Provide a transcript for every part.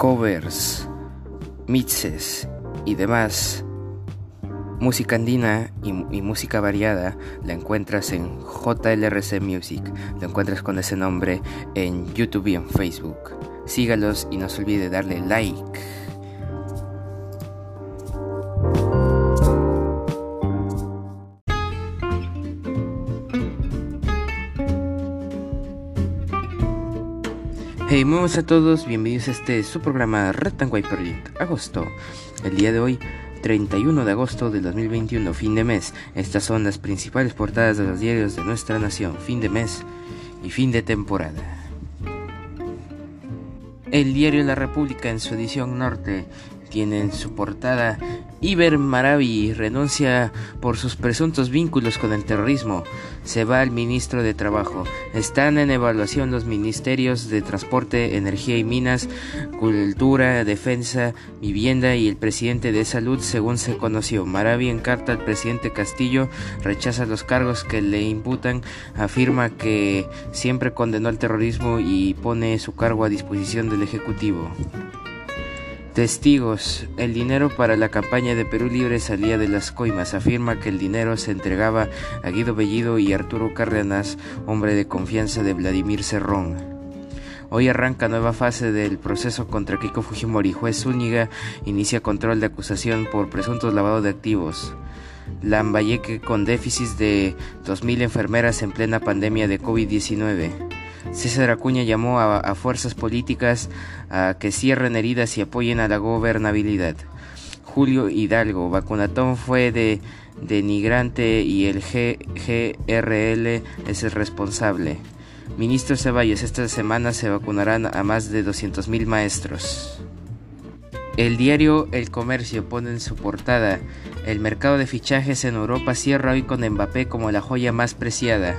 covers, mixes y demás. Música andina y, música variada la encuentras en JLRC Music, lo encuentras con ese nombre en YouTube y en Facebook. Sígalos y no se olvide darle like. A todos, bienvenidos a este su programa Red and White Project, agosto. El día de hoy, 31 de agosto del 2021, fin de mes. Estas son las principales portadas de los diarios de nuestra nación, fin de mes y fin de temporada. El diario La República en su edición norte tiene en su portada Iber Maravi renuncia por sus presuntos vínculos con el terrorismo. Se va al ministro de Trabajo. Están en evaluación los ministerios de Transporte, Energía y Minas, Cultura, Defensa, Vivienda y el presidente de Salud, según se conoció. Maravi en carta al presidente Castillo rechaza los cargos que le imputan, afirma que siempre condenó el terrorismo y pone su cargo a disposición del Ejecutivo. Testigos. El dinero para la campaña de Perú Libre salía de las coimas. Afirma que el dinero se entregaba a Guido Bellido y Arturo Cárdenas, hombre de confianza de Vladimir Cerrón. Hoy arranca nueva fase del proceso contra Kiko Fujimori. Juez Zúñiga inicia control de acusación por presuntos lavados de activos. Lambayeque con déficits de 2.000 enfermeras en plena pandemia de COVID-19. César Acuña llamó a, fuerzas políticas a que cierren heridas y apoyen a la gobernabilidad. Julio Hidalgo, vacunatón fue de denigrante y el G GRL es el responsable. Ministro Ceballos, esta semana se vacunarán a más de 200.000 maestros. El diario El Comercio pone en su portada, el mercado de fichajes en Europa cierra hoy con Mbappé como la joya más preciada.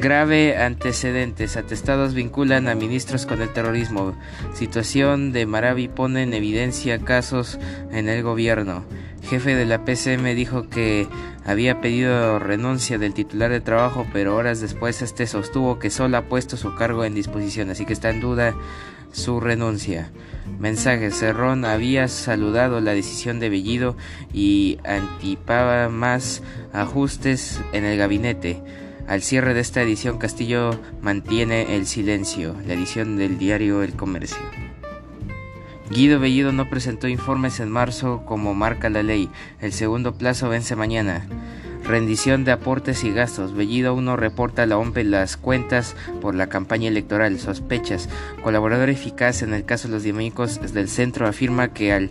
Grave antecedentes. Atestados vinculan a ministros con el terrorismo. Situación de Maravi pone en evidencia casos en el gobierno. Jefe de la PCM dijo que había pedido renuncia del titular de trabajo, pero horas después este sostuvo que solo ha puesto su cargo en disposición, así que está en duda su renuncia. Mensaje, Cerrón había saludado la decisión de Bellido y antipaba más ajustes en el gabinete. Al cierre de esta edición, Castillo mantiene el silencio, la edición del diario El Comercio. Guido Bellido no presentó informes en marzo como marca la ley. El segundo plazo vence mañana. Rendición de aportes y gastos. Bellido aún no reporta a la OMPE las cuentas por la campaña electoral. Sospechas. Colaborador eficaz en el caso de los dinámicos del centro afirma que al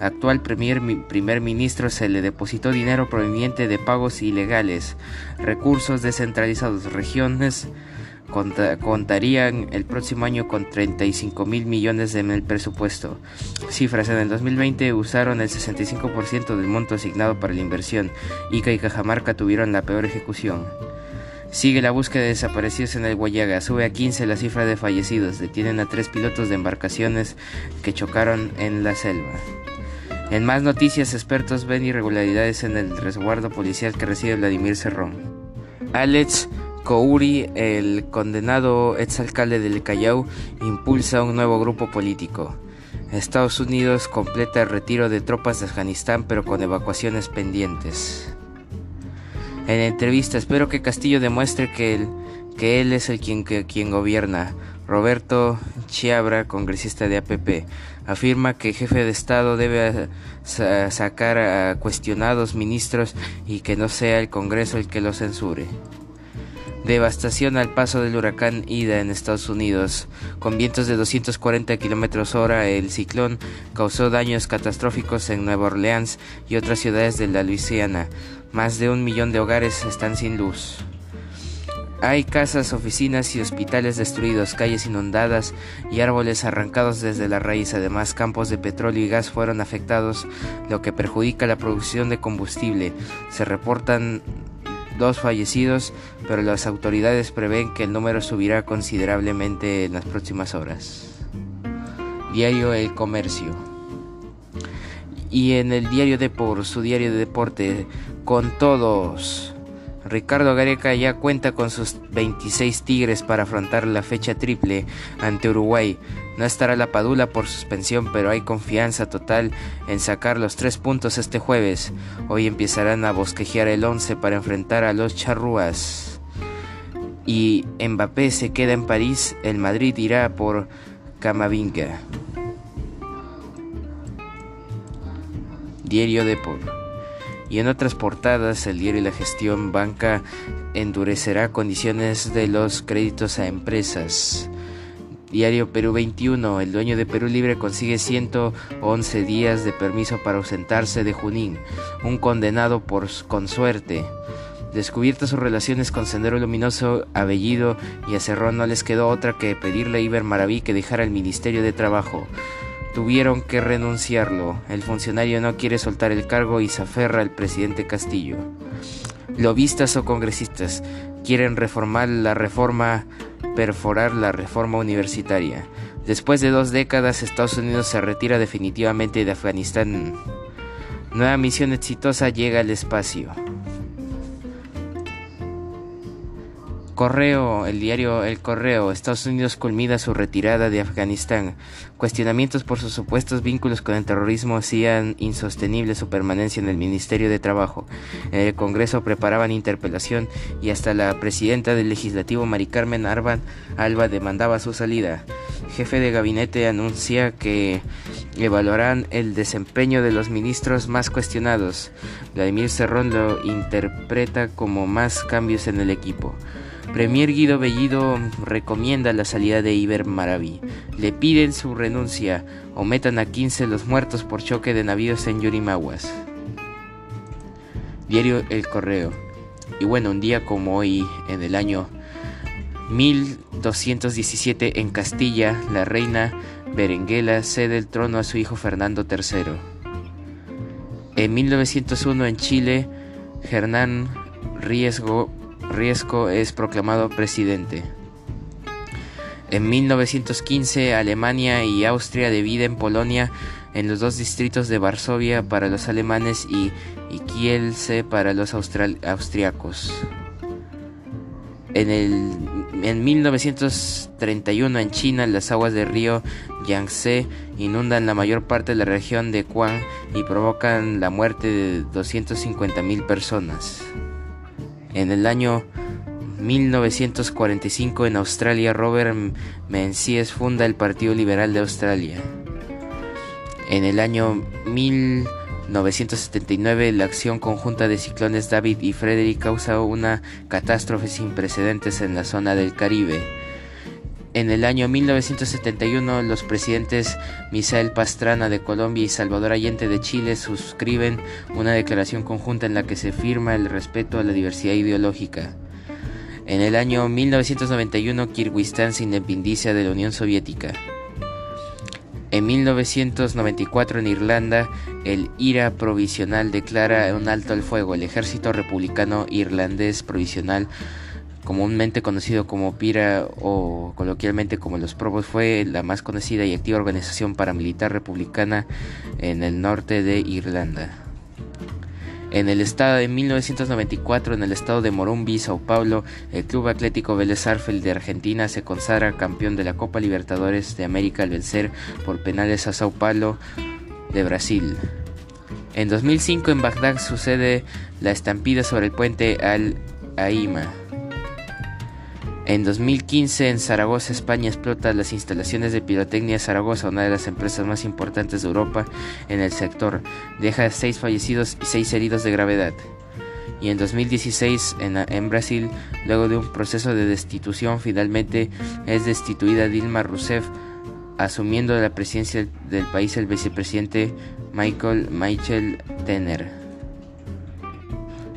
actual primer ministro se le depositó dinero proveniente de pagos ilegales. Recursos descentralizados. Regiones contarían el próximo año con 35 mil millones en el presupuesto. Cifras, en el 2020 usaron el 65% del monto asignado para la inversión. Ica y Cajamarca tuvieron la peor ejecución. Sigue la búsqueda de desaparecidos en el Guayaga. Sube a 15 la cifra de fallecidos. Detienen a tres pilotos de embarcaciones que chocaron en la selva. En más noticias, expertos ven irregularidades en el resguardo policial que recibe Vladimir Cerrón. Alex Kouri, el condenado exalcalde del Callao, impulsa un nuevo grupo político. Estados Unidos completa el retiro de tropas de Afganistán pero con evacuaciones pendientes. En entrevista, espero que Castillo demuestre que él, es el quien gobierna. Roberto Chiabra, congresista de APP, afirma que el jefe de Estado debe sacar a cuestionados ministros y que no sea el Congreso el que lo censure. Devastación al paso del huracán Ida en Estados Unidos. Con vientos de 240 km hora, el ciclón causó daños catastróficos en Nueva Orleans y otras ciudades de la Luisiana. Más de un millón de hogares están sin luz. Hay casas, oficinas y hospitales destruidos, calles inundadas y árboles arrancados desde la raíz. Además, campos de petróleo y gas fueron afectados, lo que perjudica la producción de combustible. Se reportan dos fallecidos, pero las autoridades prevén que el número subirá considerablemente en las próximas horas. Diario El Comercio. Y en el diario Depor, su diario de deporte, con todos. Ricardo Gareca ya cuenta con sus 26 Tigres para afrontar la fecha triple ante Uruguay. No estará la Padula por suspensión, pero hay confianza total en sacar los tres puntos este jueves. Hoy empezarán a bosquejear el 11 para enfrentar a los charrúas. Y Mbappé se queda en París, el Madrid irá por Camavinga. Diario Depor. Y en otras portadas, el diario y la gestión banca endurecerá condiciones de los créditos a empresas. Diario Perú 21. El dueño de Perú Libre consigue 111 días de permiso para ausentarse de Junín. Un condenado por con suerte. Descubiertas sus relaciones con Sendero Luminoso, Abellido y a no les quedó otra que pedirle a Iber Maraví que dejara el Ministerio de Trabajo. Tuvieron que renunciarlo. El funcionario no quiere soltar el cargo y se aferra al presidente Castillo. Lobistas o congresistas quieren reformar la reforma, perforar la reforma universitaria. Después de dos décadas, Estados Unidos se retira definitivamente de Afganistán. Nueva misión exitosa llega al espacio. Correo, el diario El Correo, Estados Unidos culmina su retirada de Afganistán. Cuestionamientos por sus supuestos vínculos con el terrorismo hacían insostenible su permanencia en el Ministerio de Trabajo. En el Congreso preparaban interpelación y hasta la presidenta del Legislativo, Mari Carmen Arban Alba, demandaba su salida. Jefe de gabinete anuncia que evaluarán el desempeño de los ministros más cuestionados. Vladimir Cerrón lo interpreta como más cambios en el equipo. Premier Guido Bellido recomienda la salida de Iber Maraví. Le piden su renuncia o metan a 15 los muertos por choque de navíos en Yurimaguas. Diario El Correo. Y bueno, un día como hoy, en el año 1217 en Castilla, la reina Berenguela cede el trono a su hijo Fernando III. En 1901 en Chile, Hernán Riesgo Riesco es proclamado presidente. En 1915, Alemania y Austria dividen Polonia en los dos distritos de Varsovia para los alemanes y, Kielce para los austriacos. En, el, en 1931 en China las aguas del río Yangtze inundan la mayor parte de la región de Guam y provocan la muerte de 250.000 personas. En el año 1945 en Australia, Robert Menzies funda el Partido Liberal de Australia. En el año 1979, la acción conjunta de ciclones David y Frederick causa una catástrofe sin precedentes en la zona del Caribe. En el año 1971, los presidentes Misael Pastrana de Colombia y Salvador Allende de Chile suscriben una declaración conjunta en la que se firma el respeto a la diversidad ideológica. En el año 1991, Kirguistán se independiza de la Unión Soviética. En 1994 en Irlanda, el IRA provisional declara un alto al fuego. El ejército republicano irlandés provisional comúnmente conocido como PIRA o coloquialmente como los Probos, fue la más conocida y activa organización paramilitar republicana en el norte de Irlanda. En el estado de 1994, en el estado de Morumbi, Sao Paulo, el Club Atlético Vélez Arfield de Argentina se consagra campeón de la Copa Libertadores de América al vencer por penales a Sao Paulo de Brasil. En 2005 en Bagdad sucede la estampida sobre el puente Al Aima. En 2015 en Zaragoza, España, explota las instalaciones de pirotecnia Zaragoza, una de las empresas más importantes de Europa en el sector. Deja seis fallecidos y seis heridos de gravedad. Y en 2016 en, en Brasil, luego de un proceso de destitución, finalmente es destituida Dilma Rousseff, asumiendo la presidencia del país el vicepresidente Michael Michel Tener.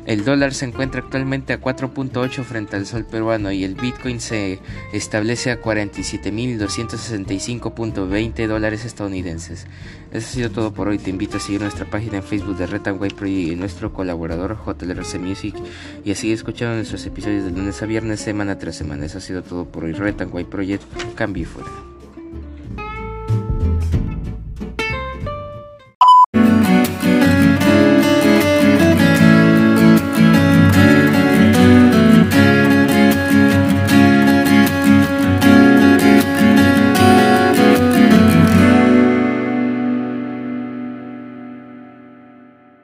El dólar se encuentra actualmente a 4.8 frente al sol peruano y el Bitcoin se establece a 47.265.20 dólares estadounidenses. Eso ha sido todo por hoy. Te invito a seguir nuestra página en Facebook de Red White Project y nuestro colaborador JLRC Music y a seguir escuchando nuestros episodios de lunes a viernes, semana tras semana. Eso ha sido todo por hoy. Red White Project, cambio y fuera.